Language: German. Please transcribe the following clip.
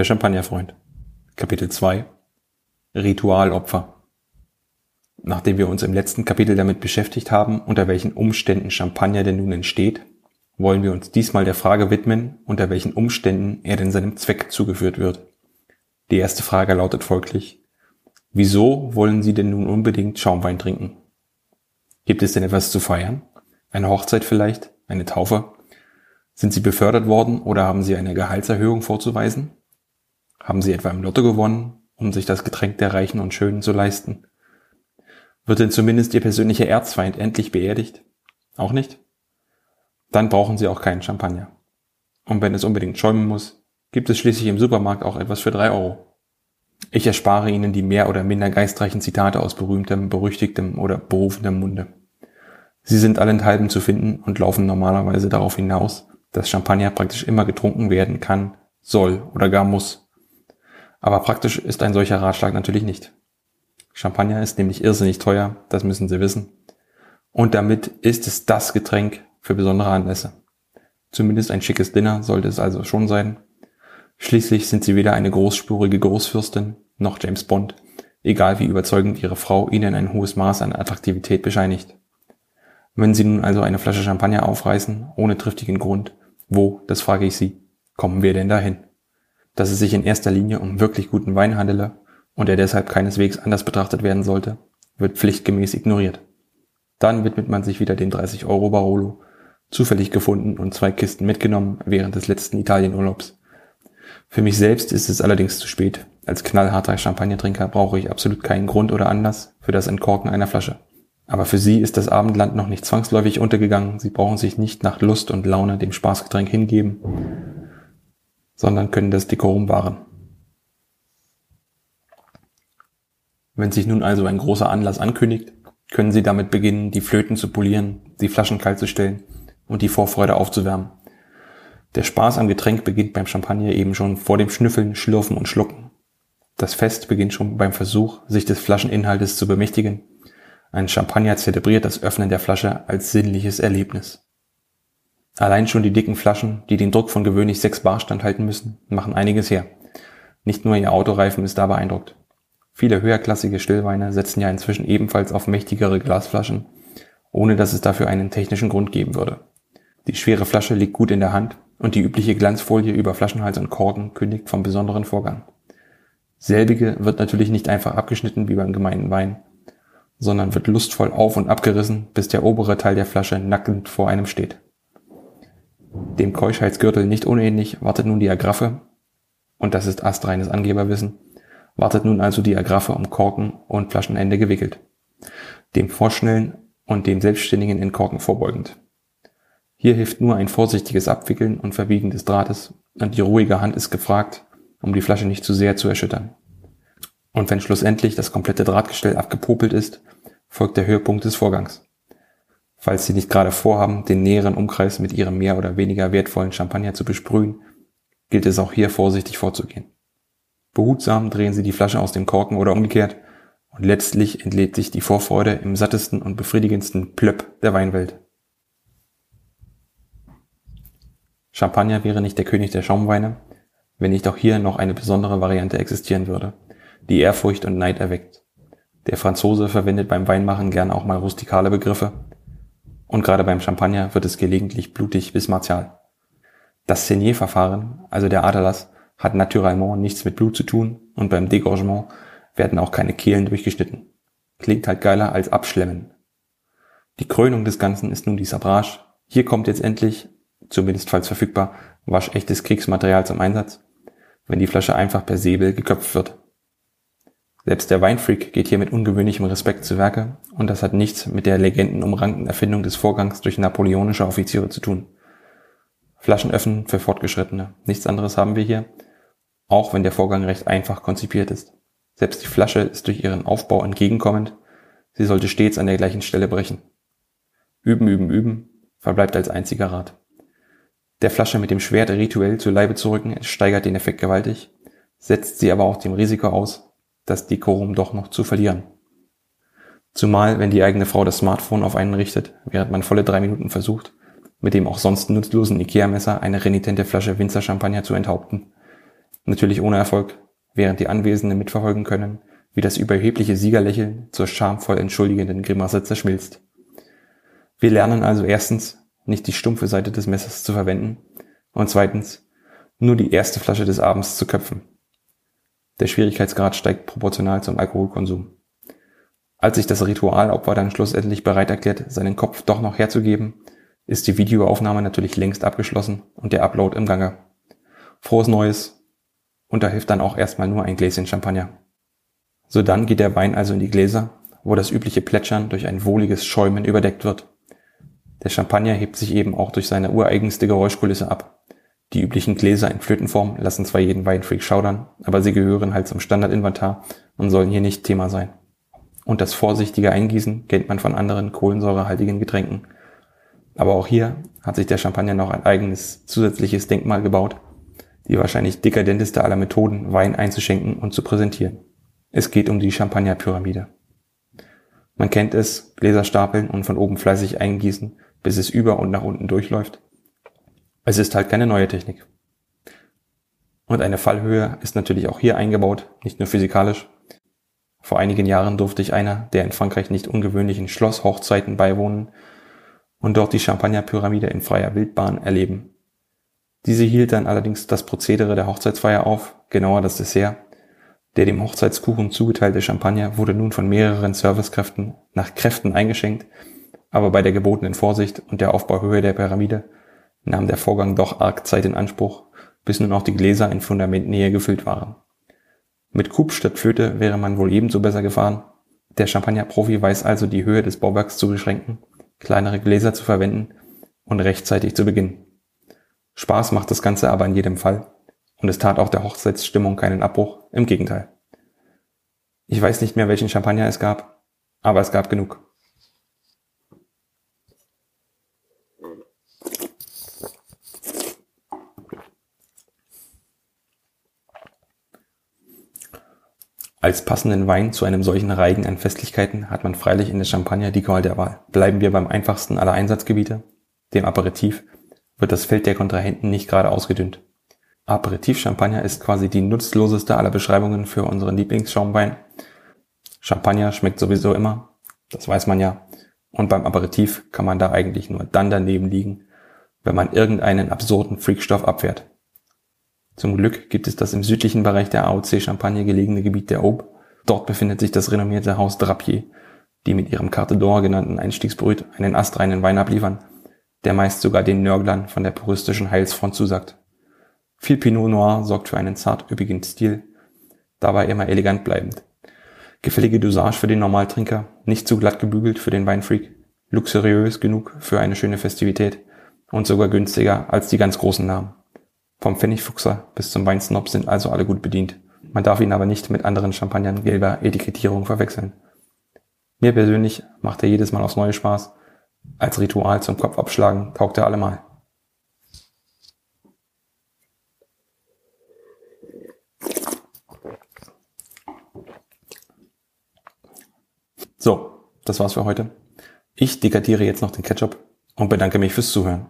Der Champagnerfreund. Kapitel 2. Ritualopfer. Nachdem wir uns im letzten Kapitel damit beschäftigt haben, unter welchen Umständen Champagner denn nun entsteht, wollen wir uns diesmal der Frage widmen, unter welchen Umständen er denn seinem Zweck zugeführt wird. Die erste Frage lautet folglich, wieso wollen Sie denn nun unbedingt Schaumwein trinken? Gibt es denn etwas zu feiern? Eine Hochzeit vielleicht? Eine Taufe? Sind Sie befördert worden oder haben Sie eine Gehaltserhöhung vorzuweisen? Haben Sie etwa im Lotto gewonnen, um sich das Getränk der Reichen und Schönen zu leisten? Wird denn zumindest Ihr persönlicher Erzfeind endlich beerdigt? Auch nicht? Dann brauchen Sie auch keinen Champagner. Und wenn es unbedingt schäumen muss, gibt es schließlich im Supermarkt auch etwas für drei Euro. Ich erspare Ihnen die mehr oder minder geistreichen Zitate aus berühmtem, berüchtigtem oder berufendem Munde. Sie sind allenthalben zu finden und laufen normalerweise darauf hinaus, dass Champagner praktisch immer getrunken werden kann, soll oder gar muss. Aber praktisch ist ein solcher Ratschlag natürlich nicht. Champagner ist nämlich irrsinnig teuer, das müssen Sie wissen. Und damit ist es das Getränk für besondere Anlässe. Zumindest ein schickes Dinner sollte es also schon sein. Schließlich sind Sie weder eine großspurige Großfürstin noch James Bond, egal wie überzeugend Ihre Frau Ihnen ein hohes Maß an Attraktivität bescheinigt. Wenn Sie nun also eine Flasche Champagner aufreißen, ohne triftigen Grund, wo, das frage ich Sie, kommen wir denn dahin? Dass es sich in erster Linie um wirklich guten Wein handele und er deshalb keineswegs anders betrachtet werden sollte, wird pflichtgemäß ignoriert. Dann widmet man sich wieder dem 30 Euro Barolo, zufällig gefunden und zwei Kisten mitgenommen während des letzten Italienurlaubs. Für mich selbst ist es allerdings zu spät. Als knallharter Champagnertrinker brauche ich absolut keinen Grund oder Anlass für das Entkorken einer Flasche. Aber für Sie ist das Abendland noch nicht zwangsläufig untergegangen. Sie brauchen sich nicht nach Lust und Laune dem Spaßgetränk hingeben, sondern können das Dekorum wahren. Wenn sich nun also ein großer Anlass ankündigt, können Sie damit beginnen, die Flöten zu polieren, die Flaschen kalt zu stellen und die Vorfreude aufzuwärmen. Der Spaß am Getränk beginnt beim Champagner eben schon vor dem Schnüffeln, Schlürfen und Schlucken. Das Fest beginnt schon beim Versuch, sich des Flascheninhaltes zu bemächtigen ein Champagner zelebriert das Öffnen der Flasche als sinnliches Erlebnis. Allein schon die dicken Flaschen, die den Druck von gewöhnlich 6 Bar standhalten müssen, machen einiges her. Nicht nur ihr Autoreifen ist da beeindruckt. Viele höherklassige Stillweine setzen ja inzwischen ebenfalls auf mächtigere Glasflaschen, ohne dass es dafür einen technischen Grund geben würde. Die schwere Flasche liegt gut in der Hand und die übliche Glanzfolie über Flaschenhals und Korken kündigt vom besonderen Vorgang. Selbige wird natürlich nicht einfach abgeschnitten wie beim gemeinen Wein, sondern wird lustvoll auf und abgerissen, bis der obere Teil der Flasche nackend vor einem steht. Dem Keuschheitsgürtel nicht unähnlich wartet nun die Agraffe, und das ist astreines Angeberwissen, wartet nun also die Agraffe um Korken und Flaschenende gewickelt, dem Vorschnellen und dem selbstständigen Entkorken vorbeugend. Hier hilft nur ein vorsichtiges Abwickeln und Verbiegen des Drahtes und die ruhige Hand ist gefragt, um die Flasche nicht zu sehr zu erschüttern. Und wenn schlussendlich das komplette Drahtgestell abgepopelt ist, folgt der Höhepunkt des Vorgangs. Falls Sie nicht gerade vorhaben, den näheren Umkreis mit Ihrem mehr oder weniger wertvollen Champagner zu besprühen, gilt es auch hier vorsichtig vorzugehen. Behutsam drehen Sie die Flasche aus dem Korken oder umgekehrt und letztlich entlädt sich die Vorfreude im sattesten und befriedigendsten Plöpp der Weinwelt. Champagner wäre nicht der König der Schaumweine, wenn nicht auch hier noch eine besondere Variante existieren würde – die Ehrfurcht und Neid erweckt. Der Franzose verwendet beim Weinmachen gern auch mal rustikale Begriffe. Und gerade beim Champagner wird es gelegentlich blutig bis martial. Das Senier-Verfahren, also der Aderlass, hat naturellement nichts mit Blut zu tun und beim Degorgement werden auch keine Kehlen durchgeschnitten. Klingt halt geiler als Abschlemmen. Die Krönung des Ganzen ist nun die Sabrage. Hier kommt jetzt endlich, zumindest falls verfügbar, waschechtes Kriegsmaterial zum Einsatz, wenn die Flasche einfach per Säbel geköpft wird. Selbst der Weinfreak geht hier mit ungewöhnlichem Respekt zu Werke und das hat nichts mit der legendenumrankten Erfindung des Vorgangs durch napoleonische Offiziere zu tun. Flaschen öffnen für Fortgeschrittene. Nichts anderes haben wir hier, auch wenn der Vorgang recht einfach konzipiert ist. Selbst die Flasche ist durch ihren Aufbau entgegenkommend, sie sollte stets an der gleichen Stelle brechen. Üben, üben, üben verbleibt als einziger Rat. Der Flasche mit dem Schwert rituell zu Leibe zu rücken, steigert den Effekt gewaltig, setzt sie aber auch dem Risiko aus, das Dekorum doch noch zu verlieren. Zumal, wenn die eigene Frau das Smartphone auf einen richtet, während man volle drei Minuten versucht, mit dem auch sonst nutzlosen Ikea-Messer eine renitente Flasche Winzer-Champagner zu enthaupten. Natürlich ohne Erfolg, während die Anwesenden mitverfolgen können, wie das überhebliche Siegerlächeln zur schamvoll entschuldigenden Grimasse zerschmilzt. Wir lernen also erstens, nicht die stumpfe Seite des Messers zu verwenden und zweitens, nur die erste Flasche des Abends zu köpfen. Der Schwierigkeitsgrad steigt proportional zum Alkoholkonsum. Als sich das Ritualopfer dann schlussendlich bereit erklärt, seinen Kopf doch noch herzugeben, ist die Videoaufnahme natürlich längst abgeschlossen und der Upload im Gange. Frohes Neues. Und da hilft dann auch erstmal nur ein Gläschen Champagner. So dann geht der Wein also in die Gläser, wo das übliche Plätschern durch ein wohliges Schäumen überdeckt wird. Der Champagner hebt sich eben auch durch seine ureigenste Geräuschkulisse ab. Die üblichen Gläser in Flötenform lassen zwar jeden Weinfreak schaudern, aber sie gehören halt zum Standardinventar und sollen hier nicht Thema sein. Und das vorsichtige Eingießen kennt man von anderen kohlensäurehaltigen Getränken. Aber auch hier hat sich der Champagner noch ein eigenes zusätzliches Denkmal gebaut, die wahrscheinlich dekadenteste aller Methoden, Wein einzuschenken und zu präsentieren. Es geht um die Champagnerpyramide. Man kennt es, Gläser stapeln und von oben fleißig eingießen, bis es über und nach unten durchläuft. Es ist halt keine neue Technik. Und eine Fallhöhe ist natürlich auch hier eingebaut, nicht nur physikalisch. Vor einigen Jahren durfte ich einer der in Frankreich nicht ungewöhnlichen Schlosshochzeiten beiwohnen und dort die Champagnerpyramide in freier Wildbahn erleben. Diese hielt dann allerdings das Prozedere der Hochzeitsfeier auf, genauer das Dessert. Der dem Hochzeitskuchen zugeteilte Champagner wurde nun von mehreren Servicekräften nach Kräften eingeschenkt, aber bei der gebotenen Vorsicht und der Aufbauhöhe der Pyramide nahm der Vorgang doch arg Zeit in Anspruch, bis nun auch die Gläser in Fundamentnähe gefüllt waren. Mit Coupe statt Flöte wäre man wohl ebenso besser gefahren. Der Champagner-Profi weiß also die Höhe des Bauwerks zu beschränken, kleinere Gläser zu verwenden und rechtzeitig zu beginnen. Spaß macht das Ganze aber in jedem Fall und es tat auch der Hochzeitsstimmung keinen Abbruch, im Gegenteil. Ich weiß nicht mehr, welchen Champagner es gab, aber es gab genug. Als passenden Wein zu einem solchen Reigen an Festlichkeiten hat man freilich in der Champagner die Qual der Wahl. Bleiben wir beim einfachsten aller Einsatzgebiete, dem Aperitif, wird das Feld der Kontrahenten nicht gerade ausgedünnt. Aperitif-Champagner ist quasi die nutzloseste aller Beschreibungen für unseren Lieblingsschaumwein. Champagner schmeckt sowieso immer, das weiß man ja. Und beim Aperitif kann man da eigentlich nur dann daneben liegen, wenn man irgendeinen absurden Freakstoff abwehrt. Zum Glück gibt es das im südlichen Bereich der AOC Champagne gelegene Gebiet der Aube. Dort befindet sich das renommierte Haus Drapier, die mit ihrem Carte d'Or genannten Einstiegsbrüt einen astreinen Wein abliefern, der meist sogar den Nörglern von der puristischen Heilsfront zusagt. Viel Pinot Noir sorgt für einen zart üppigen Stil, dabei immer elegant bleibend. Gefällige Dosage für den Normaltrinker, nicht zu glatt gebügelt für den Weinfreak, luxuriös genug für eine schöne Festivität und sogar günstiger als die ganz großen Namen. Vom Pfennigfuchser bis zum Weinsnob sind also alle gut bedient. Man darf ihn aber nicht mit anderen Champagnern gelber Etikettierung verwechseln. Mir persönlich macht er jedes Mal aufs neue Spaß. Als Ritual zum Kopf abschlagen taugt er allemal. So, das war's für heute. Ich dekadiere jetzt noch den Ketchup und bedanke mich fürs Zuhören.